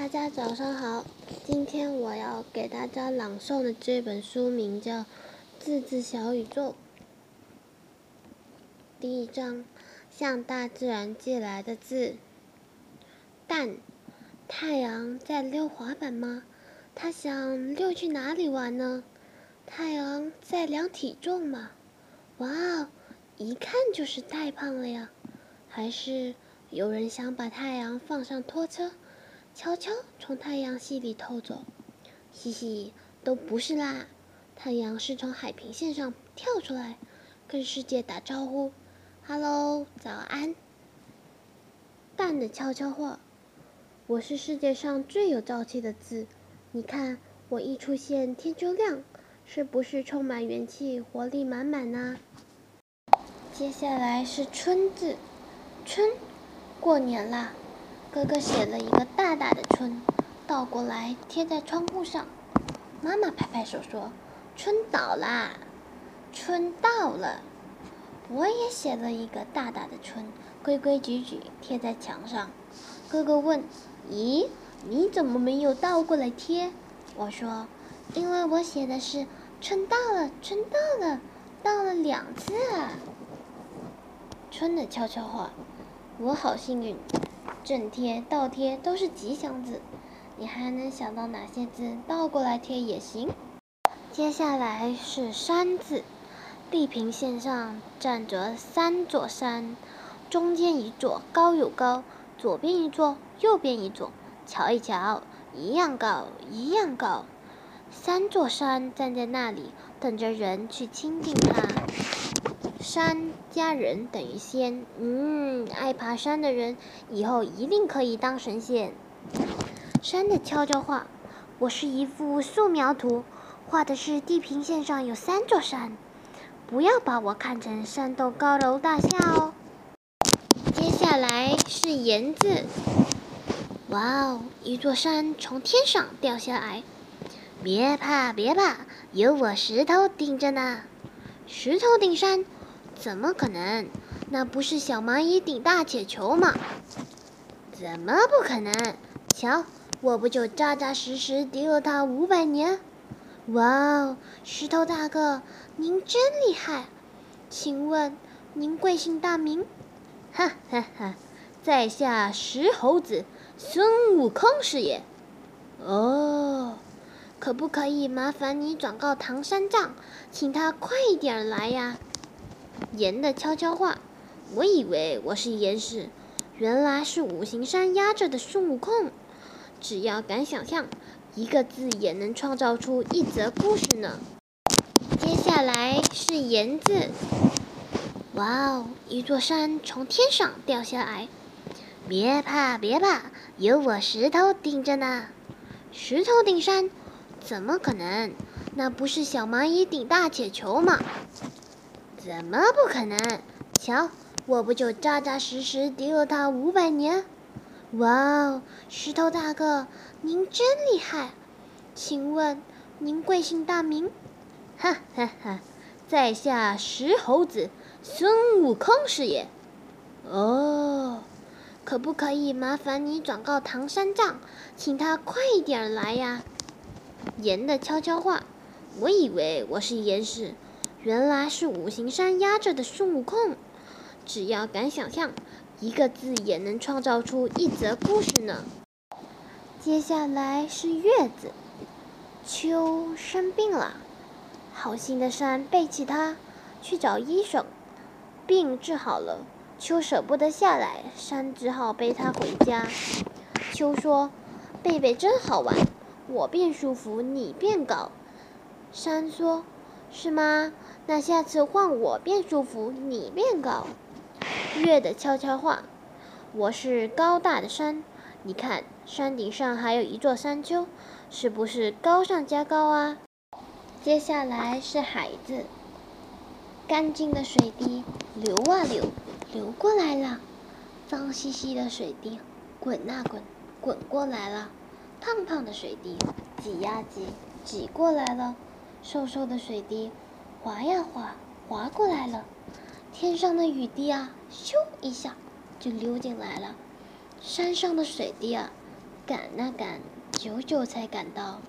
大家早上好，今天我要给大家朗诵的这本书名叫《字字小宇宙》。第一章，向大自然借来的字。蛋，太阳在溜滑板吗？它想溜去哪里玩呢？太阳在量体重吗？哇哦，一看就是太胖了呀！还是有人想把太阳放上拖车？悄悄从太阳系里偷走，嘻嘻，都不是啦。太阳是从海平线上跳出来，跟世界打招呼：“Hello，早安。”蛋的悄悄话：“我是世界上最有朝气的字，你看我一出现天就亮，是不是充满元气，活力满满呢？”接下来是春字，春，过年啦。哥哥写了一个大大的“春”，倒过来贴在窗户上。妈妈拍拍手说：“春倒啦，春到了。”我也写了一个大大的“春”，规规矩矩贴在墙上。哥哥问：“咦，你怎么没有倒过来贴？”我说：“因为我写的是‘春到了，春到了，到了两次啊’。”春的悄悄话，我好幸运。正贴、倒贴都是吉祥字，你还能想到哪些字倒过来贴也行？接下来是山字，地平线上站着三座山，中间一座高又高，左边一座，右边一座，瞧一瞧，一样高，一样高。三座山站在那里，等着人去亲近它。山加人等于仙，嗯，爱爬山的人以后一定可以当神仙。山的悄悄话：我是一幅素描图，画的是地平线上有三座山，不要把我看成山洞高楼大厦哦。接下来是言字，哇哦，一座山从天上掉下来，别怕别怕，有我石头顶着呢，石头顶山。怎么可能？那不是小蚂蚁顶大铁球吗？怎么不可能？瞧，我不就扎扎实实敌了它五百年？哇哦，石头大哥，您真厉害！请问您贵姓大名？哈哈哈，在下石猴子，孙悟空是也。哦，可不可以麻烦你转告唐三藏，请他快点来呀？岩的悄悄话，我以为我是岩石，原来是五行山压着的孙悟空。只要敢想象，一个字也能创造出一则故事呢。接下来是岩字，哇哦，一座山从天上掉下来，别怕别怕，有我石头顶着呢。石头顶山，怎么可能？那不是小蚂蚁顶大铁球吗？怎么不可能？瞧，我不就扎扎实实敌了他五百年？哇哦，石头大哥，您真厉害！请问您贵姓大名？哈哈哈，在下石猴子，孙悟空是也。哦，可不可以麻烦你转告唐三藏，请他快点来呀？岩的悄悄话，我以为我是岩石。原来是五行山压着的孙悟空，只要敢想象，一个字也能创造出一则故事呢。接下来是月字，秋生病了，好心的山背起他去找医生，病治好了，秋舍不得下来，山只好背他回家。秋说：“贝贝真好玩，我变舒服，你变高。”山说。是吗？那下次换我变舒服，你变高。月的悄悄话：我是高大的山，你看山顶上还有一座山丘，是不是高上加高啊？接下来是海字，干净的水滴流啊流，流过来了；脏兮兮的水滴滚啊滚，滚过来了；胖胖的水滴挤呀挤，挤过来了。瘦瘦的水滴，滑呀滑，滑过来了。天上的雨滴啊，咻一下就溜进来了。山上的水滴啊，赶啊赶，久久才赶到。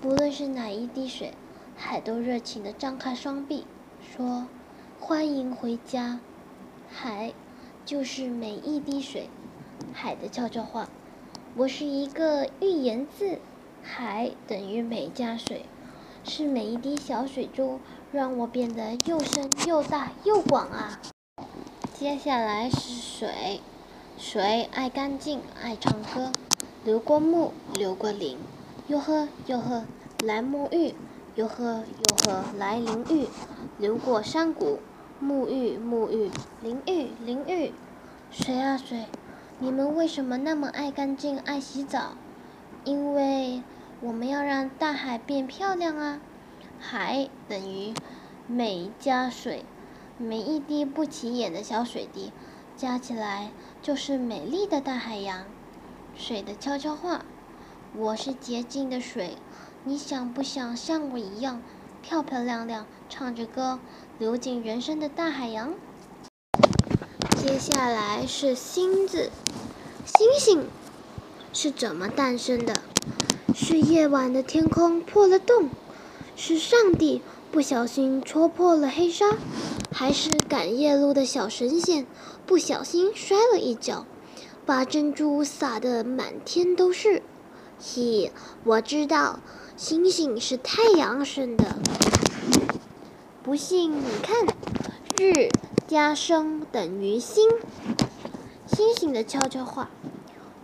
不论是哪一滴水，海都热情地张开双臂，说：“欢迎回家。”海就是每一滴水，海的悄悄话。我是一个寓言字，海等于每加水，是每一滴小水珠让我变得又深又大又广啊。接下来是水，水爱干净，爱唱歌，流过木，流过林，哟呵哟呵来沐浴，哟呵哟呵来淋浴，流过山谷，沐浴沐浴，淋浴淋浴，水啊水。你们为什么那么爱干净、爱洗澡？因为我们要让大海变漂亮啊！海等于每加水，每一滴不起眼的小水滴，加起来就是美丽的大海洋。水的悄悄话：我是洁净的水，你想不想像我一样漂漂亮亮，唱着歌流进人生的大海洋？接下来是“星”字。星星是怎么诞生的？是夜晚的天空破了洞，是上帝不小心戳破了黑纱，还是赶夜路的小神仙不小心摔了一跤，把珍珠撒得满天都是？嘿，我知道，星星是太阳生的。不信你看，日加升等于星。星星的悄悄话：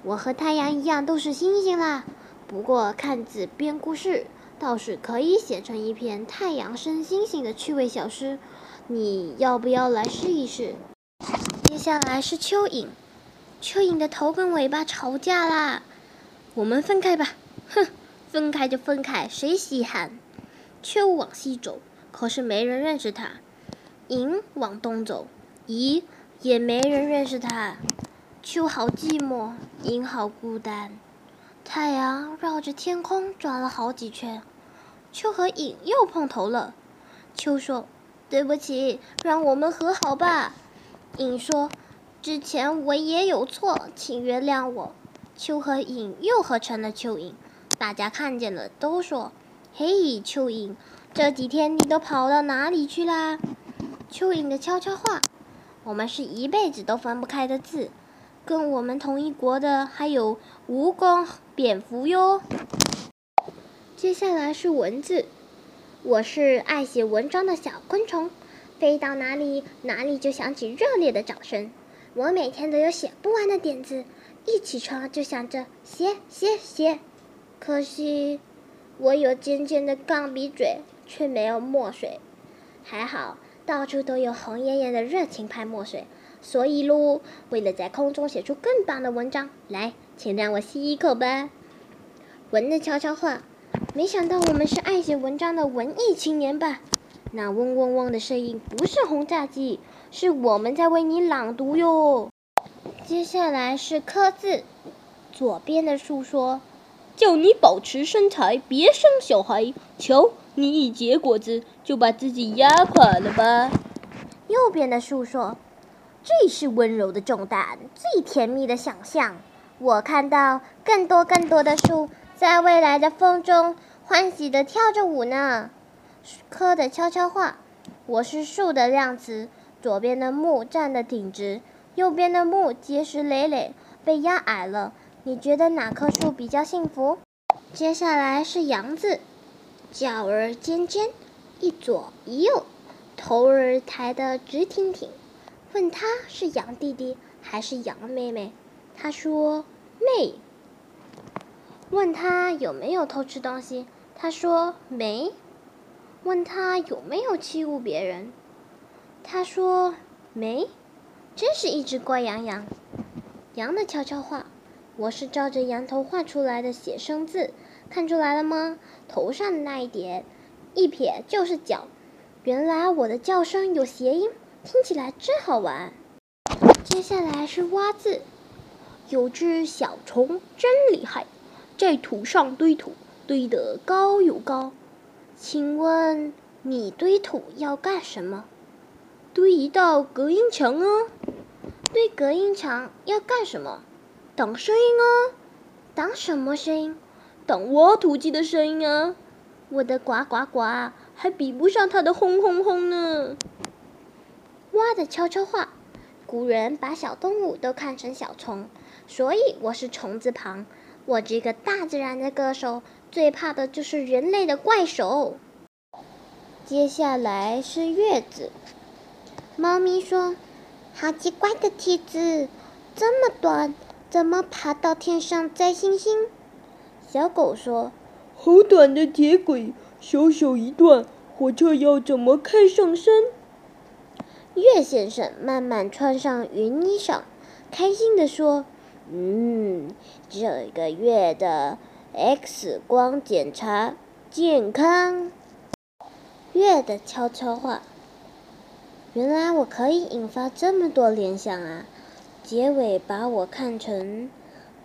我和太阳一样都是星星啦。不过看字编故事倒是可以写成一篇太阳升星星的趣味小诗。你要不要来试一试？接下来是蚯蚓。蚯蚓的头跟尾巴吵架啦。我们分开吧。哼，分开就分开，谁稀罕？蚯往西走，可是没人认识它。蚓往东走，咦？也没人认识他，秋好寂寞，阴好孤单。太阳绕着天空转了好几圈，秋和影又碰头了。秋说：“对不起，让我们和好吧。”影说：“之前我也有错，请原谅我。”秋和影又合成了蚯蚓，大家看见了都说：“嘿，蚯蚓，这几天你都跑到哪里去啦？”蚯蚓的悄悄话。我们是一辈子都分不开的字，跟我们同一国的还有蜈蚣、蝙蝠哟。接下来是文字，我是爱写文章的小昆虫，飞到哪里哪里就响起热烈的掌声。我每天都有写不完的点子，一起床就想着写写写。可惜我有尖尖的钢笔嘴，却没有墨水。还好。到处都有红艳艳的热情派墨水，所以喽，为了在空中写出更棒的文章，来，请让我吸一口吧。文的悄悄话，没想到我们是爱写文章的文艺青年吧？那嗡嗡嗡的声音不是轰炸机，是我们在为你朗读哟。接下来是刻字，左边的树说：“叫你保持身材，别生小孩。”瞧。你一结果子就把自己压垮了吧？右边的树说：“最是温柔的重担，最甜蜜的想象。我看到更多更多的树在未来的风中欢喜地跳着舞呢。”棵的悄悄话：“我是树的量词，左边的木站得挺直，右边的木结实累累，被压矮了。你觉得哪棵树比较幸福？”接下来是杨字。脚儿尖尖，一左一右，头儿抬得直挺挺。问他是羊弟弟还是羊妹妹，他说妹。问他有没有偷吃东西，他说没。问他有没有欺侮别人，他说没。真是一只乖羊羊。羊的悄悄话，我是照着羊头画出来的写生字。看出来了吗？头上的那一点，一撇就是脚。原来我的叫声有谐音，听起来真好玩。接下来是挖字，有只小虫真厉害，在土上堆土，堆得高又高。请问你堆土要干什么？堆一道隔音墙啊。堆隔音墙要干什么？挡声音啊。挡什么声音？挡挖土机的声音啊！我的呱呱呱还比不上它的轰轰轰呢。蛙的悄悄话：古人把小动物都看成小虫，所以我是虫字旁。我这个大自然的歌手，最怕的就是人类的怪手。接下来是月子。猫咪说：“好奇怪的梯子，这么短，怎么爬到天上摘星星？”小狗说：“好短的铁轨，小小一段，火车要怎么开上山？”月先生慢慢穿上云衣裳，开心地说：“嗯，这个月的 X 光检查健康。”月的悄悄话。原来我可以引发这么多联想啊！结尾把我看成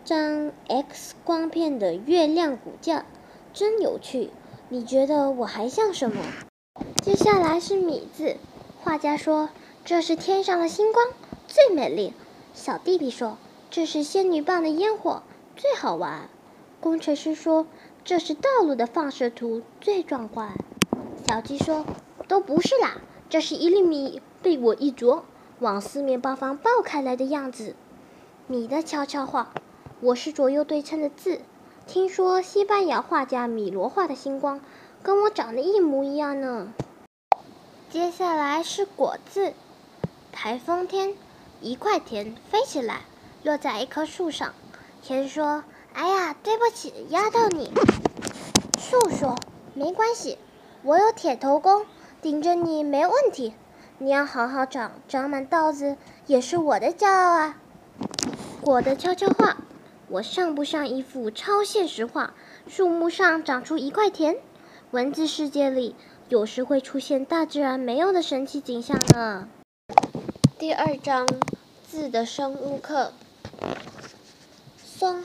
张 X 光片的月亮骨架，真有趣。你觉得我还像什么？接下来是米字。画家说这是天上的星光，最美丽。小弟弟说这是仙女棒的烟火，最好玩。工程师说这是道路的放射图，最壮观。小鸡说都不是啦。这是一粒米被我一啄，往四面八方爆开来的样子。米的悄悄话，我是左右对称的字。听说西班牙画家米罗画的星光，跟我长得一模一样呢。接下来是果字。台风天，一块田飞起来，落在一棵树上。田说：“哎呀，对不起，压到你。”树说：“没关系，我有铁头功。”顶着你没问题，你要好好长，长满稻子也是我的骄傲啊！我的悄悄话，我像不像一幅超现实画？树木上长出一块田，文字世界里有时会出现大自然没有的神奇景象呢。第二章字的生物课。松，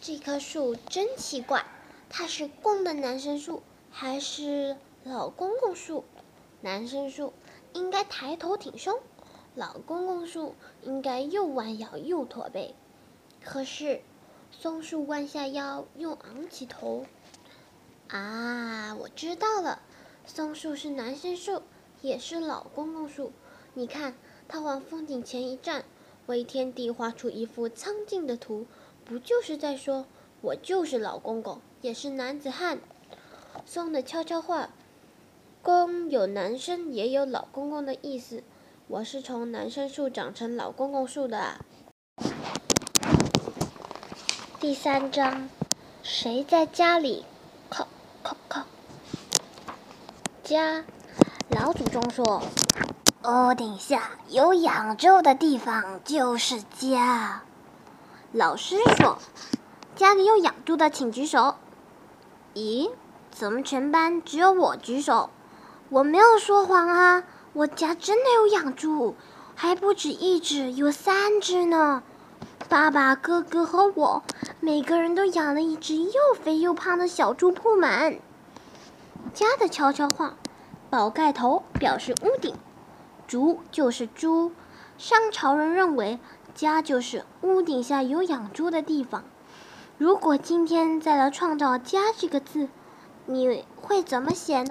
这棵树真奇怪，它是公的男生树还是？老公公树，男生树应该抬头挺胸，老公公树应该又弯腰又驼背。可是松树弯下腰又昂起头。啊，我知道了，松树是男生树，也是老公公树。你看，他往风景前一站，为天地画出一幅苍劲的图，不就是在说，我就是老公公，也是男子汉？松的悄悄话。公有男生也有老公公的意思，我是从男生树长成老公公树的。第三章，谁在家里？靠靠靠！家，老祖宗说，屋顶下有养猪的地方就是家。老师说，家里有养猪的请举手。咦，怎么全班只有我举手？我没有说谎啊，我家真的有养猪，还不止一只，有三只呢。爸爸、哥哥和我，每个人都养了一只又肥又胖的小猪铺满。家的悄悄话，宝盖头表示屋顶，猪就是猪。商朝人认为家就是屋顶下有养猪的地方。如果今天再来创造“家”这个字，你会怎么写呢？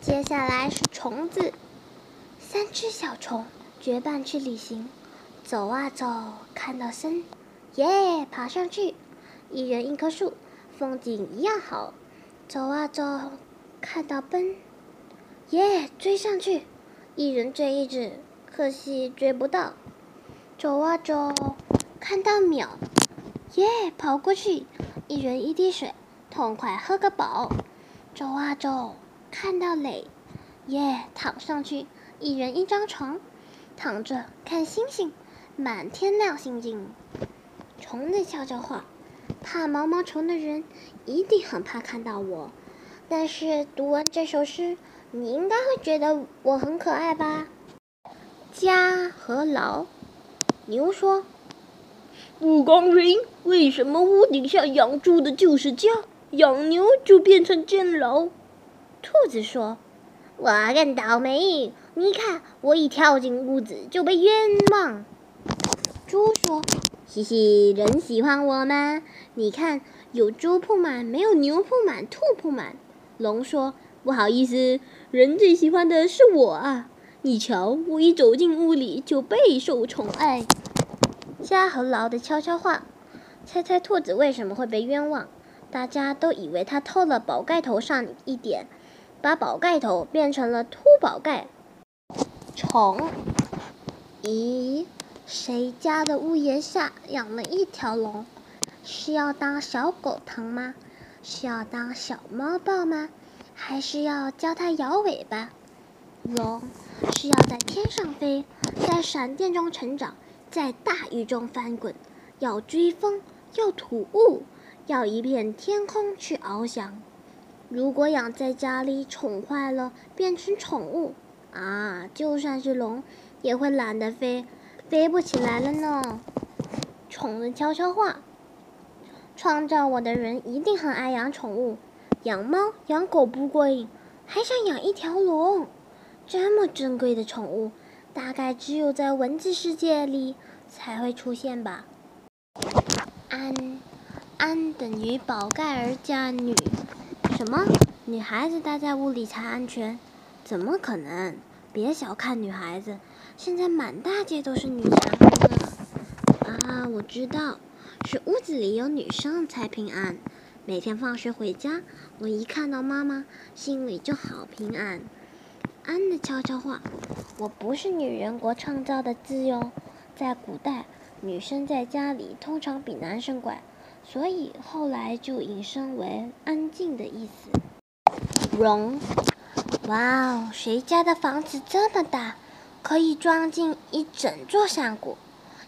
接下来是虫子，三只小虫结伴去旅行，走啊走，看到森，耶，爬上去，一人一棵树，风景一样好。走啊走，看到奔，耶，追上去，一人追一只，可惜追不到。走啊走，看到鸟，耶，跑过去，一人一滴水，痛快喝个饱。走啊走。看到磊，耶，躺上去，一人一张床，躺着看星星，满天亮星星。虫的悄悄话，怕毛毛虫的人一定很怕看到我，但是读完这首诗，你应该会觉得我很可爱吧？家和牢，牛说：“不公平，为什么屋顶下养猪的就是家，养牛就变成监牢？”兔子说：“我更倒霉，你看，我一跳进屋子就被冤枉。”猪说：“嘻嘻，人喜欢我吗？你看，有猪铺满，没有牛铺满，兔铺满。龙说：“不好意思，人最喜欢的是我啊！你瞧，我一走进屋里就备受宠爱。”家和牢的悄悄话，猜猜兔子为什么会被冤枉？大家都以为他偷了宝盖头上一点，把宝盖头变成了秃宝盖。虫，咦？谁家的屋檐下养了一条龙？是要当小狗疼吗？是要当小猫抱吗？还是要教它摇尾巴？龙是要在天上飞，在闪电中成长，在大雨中翻滚，要追风，要吐雾，要一片天空去翱翔。如果养在家里宠坏了，变成宠物啊，就算是龙也会懒得飞。飞不起来了呢。宠的悄悄话：创造我的人一定很爱养宠物，养猫养狗不过瘾，还想养一条龙。这么珍贵的宠物，大概只有在文字世界里才会出现吧。安，安等于宝盖儿加女。什么？女孩子待在屋里才安全？怎么可能？别小看女孩子。现在满大街都是女强人！啊，我知道，是屋子里有女生才平安。每天放学回家，我一看到妈妈，心里就好平安。安的悄悄话：我不是女人国创造的字哟。在古代，女生在家里通常比男生乖，所以后来就引申为安静的意思。容，哇哦，谁家的房子这么大？可以装进一整座山谷，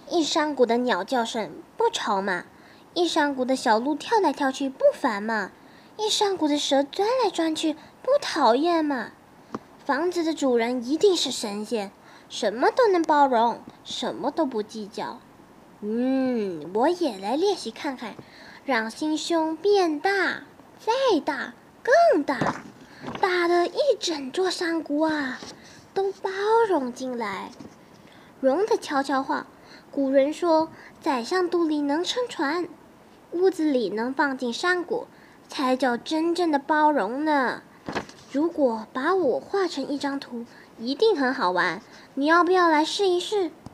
一山谷的鸟叫声不吵吗？一山谷的小鹿跳来跳去不烦嘛？一山谷的蛇钻来钻去不讨厌嘛？房子的主人一定是神仙，什么都能包容，什么都不计较。嗯，我也来练习看看，让心胸变大，再大，更大，大的一整座山谷啊！都包容进来。容的悄悄话：古人说，宰相肚里能撑船，屋子里能放进山谷，才叫真正的包容呢。如果把我画成一张图，一定很好玩。你要不要来试一试？